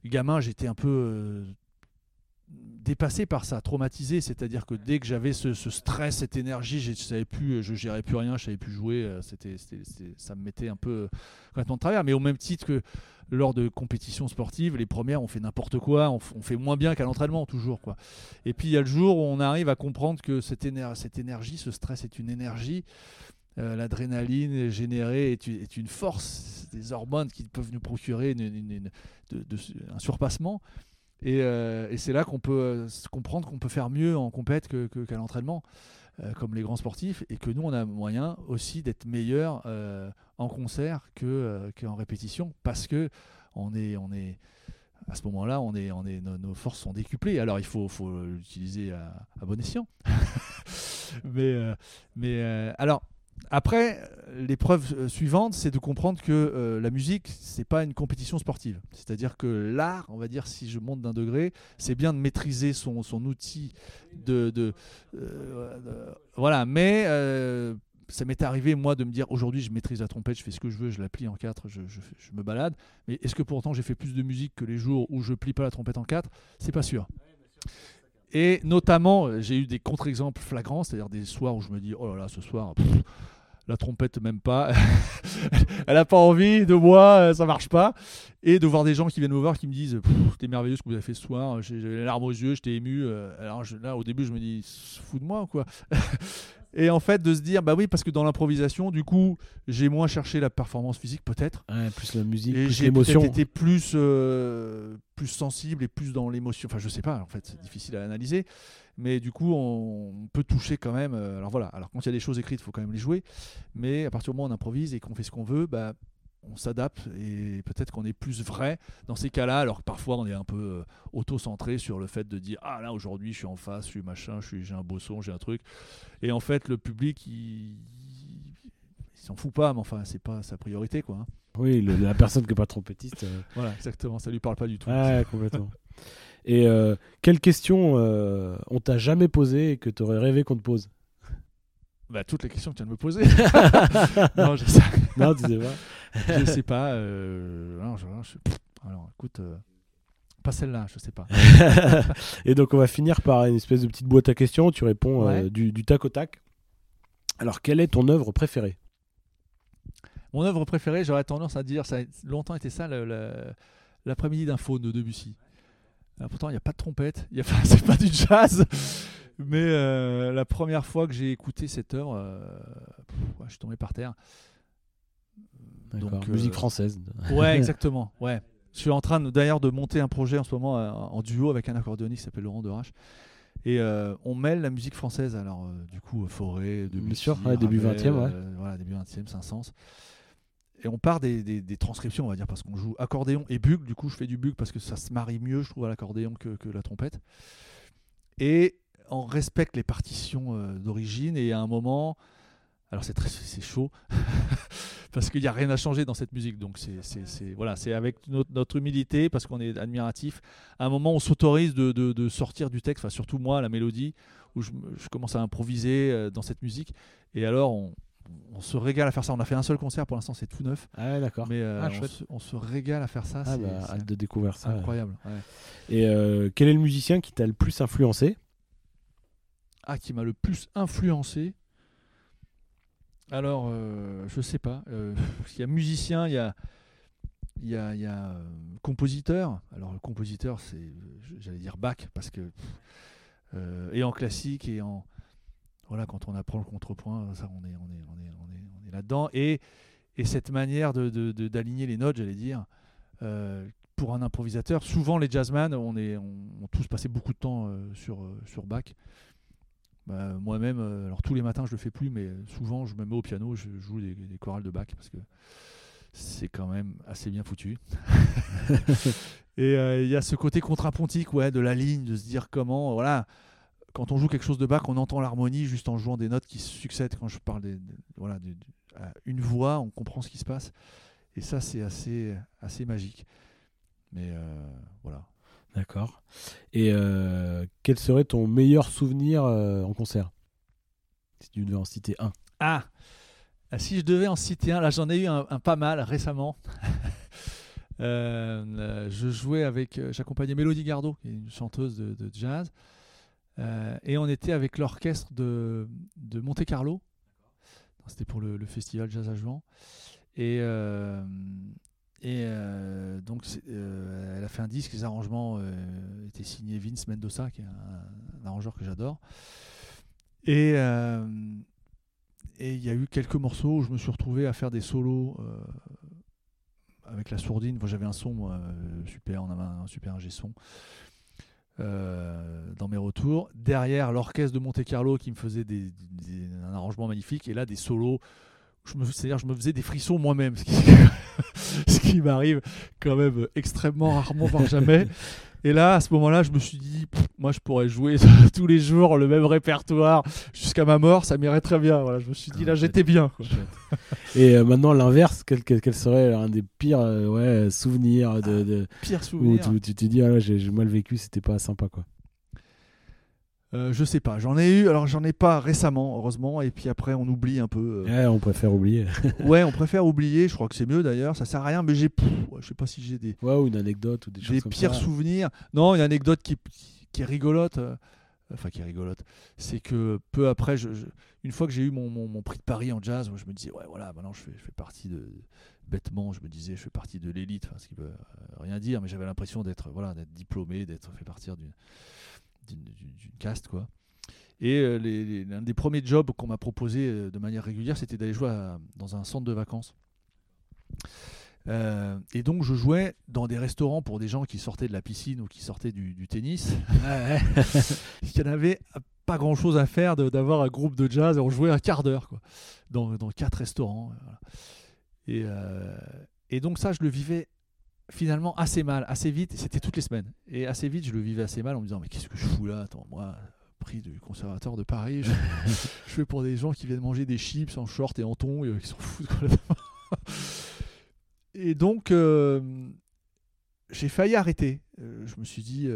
gamin, j'étais un peu euh, dépassé par ça, traumatisé, c'est-à-dire que dès que j'avais ce, stress, cette énergie, je savais plus, je gérais plus rien, je savais plus jouer, euh, c'était, ça me mettait un peu euh, complètement de travers. Mais au même titre que lors de compétitions sportives, les premières, on fait n'importe quoi, on, fait moins bien qu'à l'entraînement toujours, quoi. Et puis il y a le jour où on arrive à comprendre que cette, énergie, ce stress est une énergie. Euh, l'adrénaline générée est, une force, des hormones qui peuvent nous procurer un surpassement. Euh, et, c'est là qu'on peut euh, comprendre qu'on peut faire mieux en compète qu'à l'entraînement, euh, comme les grands sportifs, et que nous, on a moyen aussi d'être meilleur en concert qu'en répétition, parce que on est, on est, à ce moment-là, on est, on est, nos, forces sont décuplées. Alors, il faut, faut l'utiliser à, à, bon escient. mais, mais alors, après, l'épreuve euh, suivante, c'est de comprendre que euh, la musique, c'est pas une compétition sportive. C'est-à-dire que l'art, on va dire, si je monte d'un degré, c'est bien de maîtriser son, son outil de, de, euh, voilà. Mais ça m'est arrivé moi de me dire aujourd'hui, je maîtrise la trompette, je fais ce que je veux, je la plie en quatre, je, je, je me balade. Mais est-ce que pourtant j'ai fait plus de musique que les jours où je plie pas la trompette en quatre? C'est pas sûr. Et notamment, j'ai eu des contre-exemples flagrants, c'est-à-dire des soirs où je me dis, oh là là, ce soir, la trompette même pas, elle n'a pas envie de moi, ça marche pas. Et de voir des gens qui viennent me voir qui me disent, c'était merveilleux ce que vous avez fait ce soir, j'ai les larmes aux yeux, j'étais ému. Euh, alors là, au début, je me dis, fou de moi quoi. Et en fait, de se dire, bah oui, parce que dans l'improvisation, du coup, j'ai moins cherché la performance physique, peut-être. plus la musique, et plus l'émotion. J'ai été plus, euh, plus sensible et plus dans l'émotion. Enfin, je sais pas, en fait, c'est difficile à analyser. Mais du coup, on peut toucher quand même. Euh, alors voilà, alors quand il y a des choses écrites, il faut quand même les jouer. Mais à partir du moment où on improvise et qu'on fait ce qu'on veut, bah, on s'adapte et peut-être qu'on est plus vrai dans ces cas-là, alors que parfois on est un peu euh, auto-centré sur le fait de dire Ah là aujourd'hui je suis en face, je suis machin, j'ai un beau son, j'ai un truc. Et en fait, le public il, s'en fout pas, mais enfin, c'est pas sa priorité quoi. Hein. Oui, la personne qui n'est pas trompettiste. Euh. Voilà, exactement, ça lui parle pas du tout. Ouais, complètement. Et euh, quelle question on t'a jamais posée et que tu aurais rêvé qu'on te pose? Bah, toutes les questions que tu viens de me poser. non, je sais. non, tu sais pas je sais pas. Euh, alors, écoute, euh, pas celle-là, je sais pas. et donc, on va finir par une espèce de petite boîte à questions. Tu réponds euh, du, tac au tac. Alors, quelle est ton œuvre préférée? Mon œuvre préférée, j'aurais tendance à dire, ça a longtemps été ça, l'après-midi d'un faune de Debussy. pourtant, il n'y a pas de trompette, c'est pas du jazz. Mais la première fois que j'ai écouté cette œuvre, je suis tombé par terre. Donc, musique euh, française. Ouais, exactement. Ouais. Je suis en train d'ailleurs de monter un projet en ce moment euh, en duo avec un accordéoniste qui s'appelle Laurent Derache. Et euh, on mêle la musique française, alors du coup, Forêt, de sûr, début 20e, ouais. voilà, début 20e, Saint-Saëns. Et on part des, des, transcriptions, on va dire, parce qu'on joue accordéon et bugle. Du coup, je fais du bugle parce que ça se marie mieux, je trouve, à l'accordéon que, que, la trompette. Et on respecte les partitions d'origine. Et à un moment, alors c'est très c'est chaud parce qu'il n'y a rien à changer dans cette musique. Donc c'est voilà, c'est avec notre, humilité parce qu'on est admiratif. À un moment, on s'autorise de, de, sortir du texte, enfin surtout moi, la mélodie, où je, commence à improviser euh, dans cette musique. Et alors on, on se régale à faire ça. On a fait un seul concert pour l'instant, c'est tout neuf. Ah d'accord. Mais euh, ah, on, se, régale à faire ça. Ah bah, hâte de découvrir ça. Incroyable. Et euh, quel est le musicien qui t'a le plus influencé? Ah, qui m'a le plus influencé? Alors, euh, je sais pas. Euh, il y a musicien, il y a, euh, compositeur. Alors, le compositeur, c'est, j'allais dire Bach, parce que. et en classique, et en. Voilà, quand on apprend le contrepoint, ça, on est, on est, on est, on est, on est là-dedans. Et, et cette manière de, d'aligner les notes, j'allais dire, pour un improvisateur, souvent les jazzman, on, est, on, tous passé beaucoup de temps sur, sur Bach. Bah, moi-même, alors tous les matins je le fais plus, mais souvent je me mets au piano, je joue des, des chorales de Bach parce que c'est quand même assez bien foutu. et euh, il y a ce côté contrapuntique ouais, de la ligne, de se dire comment, voilà, quand on joue quelque chose de Bach, on entend l'harmonie juste en jouant des notes qui se succèdent. Quand je parle de, voilà, une voix, on comprend ce qui se passe. Et ça, c'est assez, assez magique. Mais euh, voilà. D'accord. Et euh, quel serait ton meilleur souvenir en concert? Si tu devais en citer un. Ah euh, si je devais en citer un, là j'en ai eu un, pas mal récemment. Euh, je jouais avec, euh, j'accompagnais Mélodie Gardot, qui est une chanteuse de, jazz, et on était avec l'orchestre de, de, Monte Carlo. C'était pour le, festival Jazz à Juan. Et, et donc elle a fait un disque, les arrangements étaient signés Vince Mendoza, qui est un, arrangeur que j'adore. Et il y a eu quelques morceaux où je me suis retrouvé à faire des solos euh, avec la sourdine. J'avais un son euh, super, on avait un super ingé son euh, dans mes retours. Derrière, l'orchestre de Monte Carlo qui me faisait des, un arrangement magnifique. Et là, des solos. C'est-à-dire, je me faisais des frissons moi-même, ce qui, ce qui m'arrive quand même extrêmement rarement, voire jamais. Et là, à ce moment-là, je me suis dit, moi, je pourrais jouer tous les jours le même répertoire jusqu'à ma mort, ça m'irait très bien. Voilà, je me suis dit, là, ah, j'étais bien. Et euh, maintenant, l'inverse, quel, quel, serait un des pires euh, ouais, souvenirs de, de... Ah, pire souvenir. Où tu, te dis, ah, j'ai mal vécu, c'était pas sympa, quoi. Euh, je sais pas, j'en ai eu, alors j'en ai pas récemment, heureusement, et puis après on oublie un peu. Euh. Ouais, on préfère oublier. ouais, on préfère oublier, je crois que c'est mieux d'ailleurs, ça sert à rien, mais j'ai. Je sais pas si j'ai des. Ouais, ou une anecdote ou des, choses comme pires souvenirs. Non, une anecdote qui, qui est rigolote, euh, enfin qui est rigolote, c'est que peu après, je, une fois que j'ai eu mon, mon, prix de Paris en jazz, je me disais, ouais, voilà, maintenant je fais, je fais partie de. Bêtement, je me disais, je fais partie de l'élite, ce qui veut rien dire, mais j'avais l'impression d'être voilà, d'être diplômé, d'être fait partir d'une d'une caste quoi. Et euh, l'un des premiers jobs qu'on m'a proposé euh, de manière régulière, c'était d'aller jouer dans un centre de vacances. Euh, et donc je jouais dans des restaurants pour des gens qui sortaient de la piscine ou qui sortaient du, tennis. Il n'y en avait pas grand chose à faire d'avoir un groupe de jazz et on jouait un quart d'heure quoi, dans, dans, quatre restaurants. Et, et donc ça, je le vivais finalement assez mal, assez vite. C'était toutes les semaines. Et assez vite, je le vivais assez mal en me disant Mais qu'est-ce que je fous là? Attends, moi, prix du conservateur de Paris, je, fais pour des gens qui viennent manger des chips en short et en tongs et euh, qui s'en foutent et donc, euh, j'ai failli arrêter. Euh, je me suis dit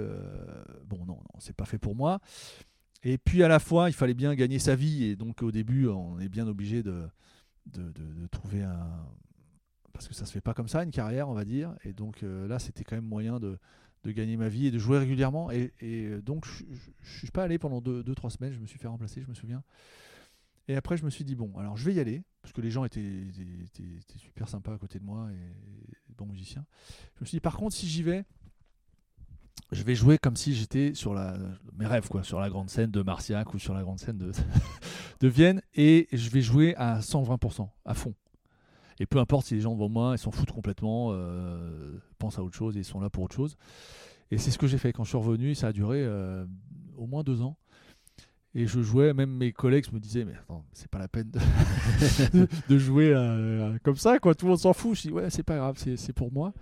Bon, non, non c'est pas fait pour moi. Et puis à la fois, il fallait bien gagner sa vie. Et donc, au début, on est bien obligé de, de, de trouver un parce que ça se fait pas comme ça une carrière on va dire. Et donc euh, là c'était quand même moyen de, gagner ma vie et de jouer régulièrement. Et, euh, donc je, ne suis pas allé pendant 2-3 deux, semaines. Je me suis fait remplacer je me souviens. Et après je me suis dit bon alors je vais y aller parce que les gens étaient, super sympas à côté de moi et bons musiciens. Je me suis dit par contre si j'y vais je vais jouer comme si j'étais sur la mes rêves quoi sur la grande scène de Marciac ou sur la grande scène de, de Vienne. Et je vais jouer à 120% à fond et peu importe si les gens devant moi, ils s'en foutent complètement, euh, pensent à autre chose et ils sont là pour autre chose. Et c'est ce que j'ai fait quand je suis revenu. Ça a duré euh, au moins deux ans. Et je jouais, même mes collègues me disaient, mais attends, c'est pas la peine de, jouer euh, comme ça, quoi. Tout le monde s'en fout. Je dis, ouais, c'est pas grave, c'est pour moi.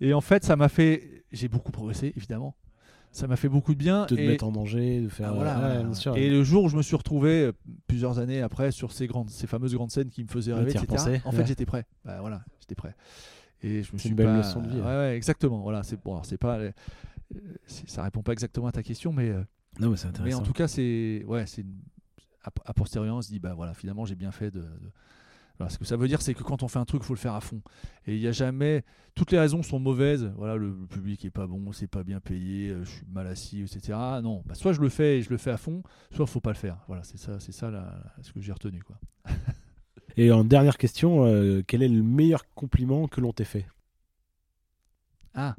Et en fait, ça m'a fait. J'ai beaucoup progressé, évidemment ça m'a fait beaucoup de bien. De te mettre en danger, de faire. Ah, et le jour où je me suis retrouvé euh, plusieurs années après sur ces grandes, ces fameuses grandes scènes qui me faisaient rêver, etc. En fait, j'étais prêt. Bah, voilà, j'étais prêt. Et je me suis une belle pas... leçon de vie. Ouais, ouais, exactement. Voilà, c'est bon. C'est pas, euh, ça répond pas exactement à ta question, mais. Euh, non, mais c'est intéressant. Mais en tout cas, c'est ouais, c'est a posteriori, on se dit bah voilà, finalement, j'ai bien fait de ce que ça veut dire, c'est que quand on fait un truc, il faut le faire à fond. Et il n'y a jamais. Toutes les raisons sont mauvaises. Voilà, le, public est pas bon, c'est pas bien payé, euh, je suis mal assis, etc. Non, bah, soit je le fais et je le fais à fond, soit il faut pas le faire. Voilà, c'est ça, c'est ça ce que j'ai retenu. Quoi. et en dernière question, euh, quel est le meilleur compliment que l'on t'ait fait? Ah.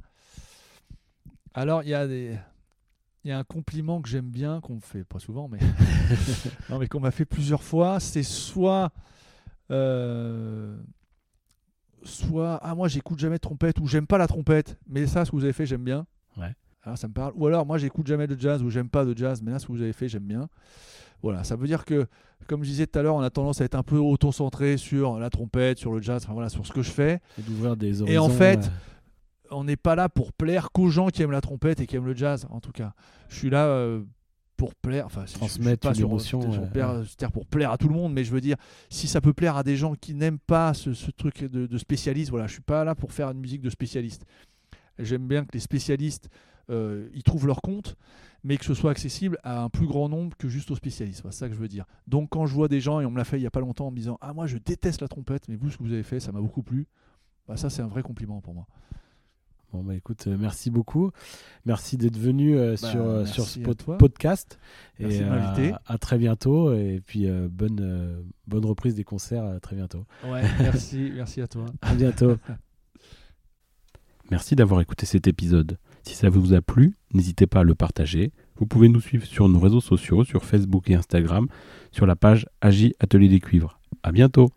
Alors, il y a des. Il y a un compliment que j'aime bien, qu'on me fait pas souvent, mais, non, mais qu'on m'a fait plusieurs fois. C'est soit euh, soit ah moi j'écoute jamais de trompette ou j'aime pas la trompette, mais ça ce que vous avez fait j'aime bien. Ouais. Alors ça me parle. Ou alors moi j'écoute jamais de jazz ou j'aime pas de jazz, mais là ce que vous avez fait j'aime bien. Voilà, ça veut dire que comme je disais tout à l'heure, on a tendance à être un peu auto-centré sur la trompette, sur le jazz, enfin voilà, sur ce que je fais. Et d'ouvrir des horizons. Et en fait, on n'est pas là pour plaire qu'aux gens qui aiment la trompette et qui aiment le jazz, en tout cas. Je suis là euh, pour plaire, enfin, transmettre une émotion, c'est-à-dire pour plaire à tout le monde, mais je veux dire, si ça peut plaire à des gens qui n'aiment pas ce, truc de, de, spécialiste, voilà, je suis pas là pour faire une musique de spécialiste. J'aime bien que les spécialistes euh, y trouvent leur compte, mais que ce soit accessible à un plus grand nombre que juste aux spécialistes. C'est ça que je veux dire. Donc quand je vois des gens, et on me l'a fait il y a pas longtemps en me disant Ah, moi je déteste la trompette, mais vous, ce que vous avez fait, ça m'a beaucoup plu, bah, ça c'est un vrai compliment pour moi. Bon bah écoute, euh, merci beaucoup. Merci d'être venu euh, bah, sur, euh, sur ce podcast. Merci et de à, très bientôt. Et puis bonne, bonne reprise des concerts à très bientôt. Ouais, merci, merci à toi. À bientôt. merci d'avoir écouté cet épisode. Si ça vous a plu, n'hésitez pas à le partager. Vous pouvez nous suivre sur nos réseaux sociaux, sur Facebook et Instagram, sur la page Agi Atelier des Cuivres. À bientôt.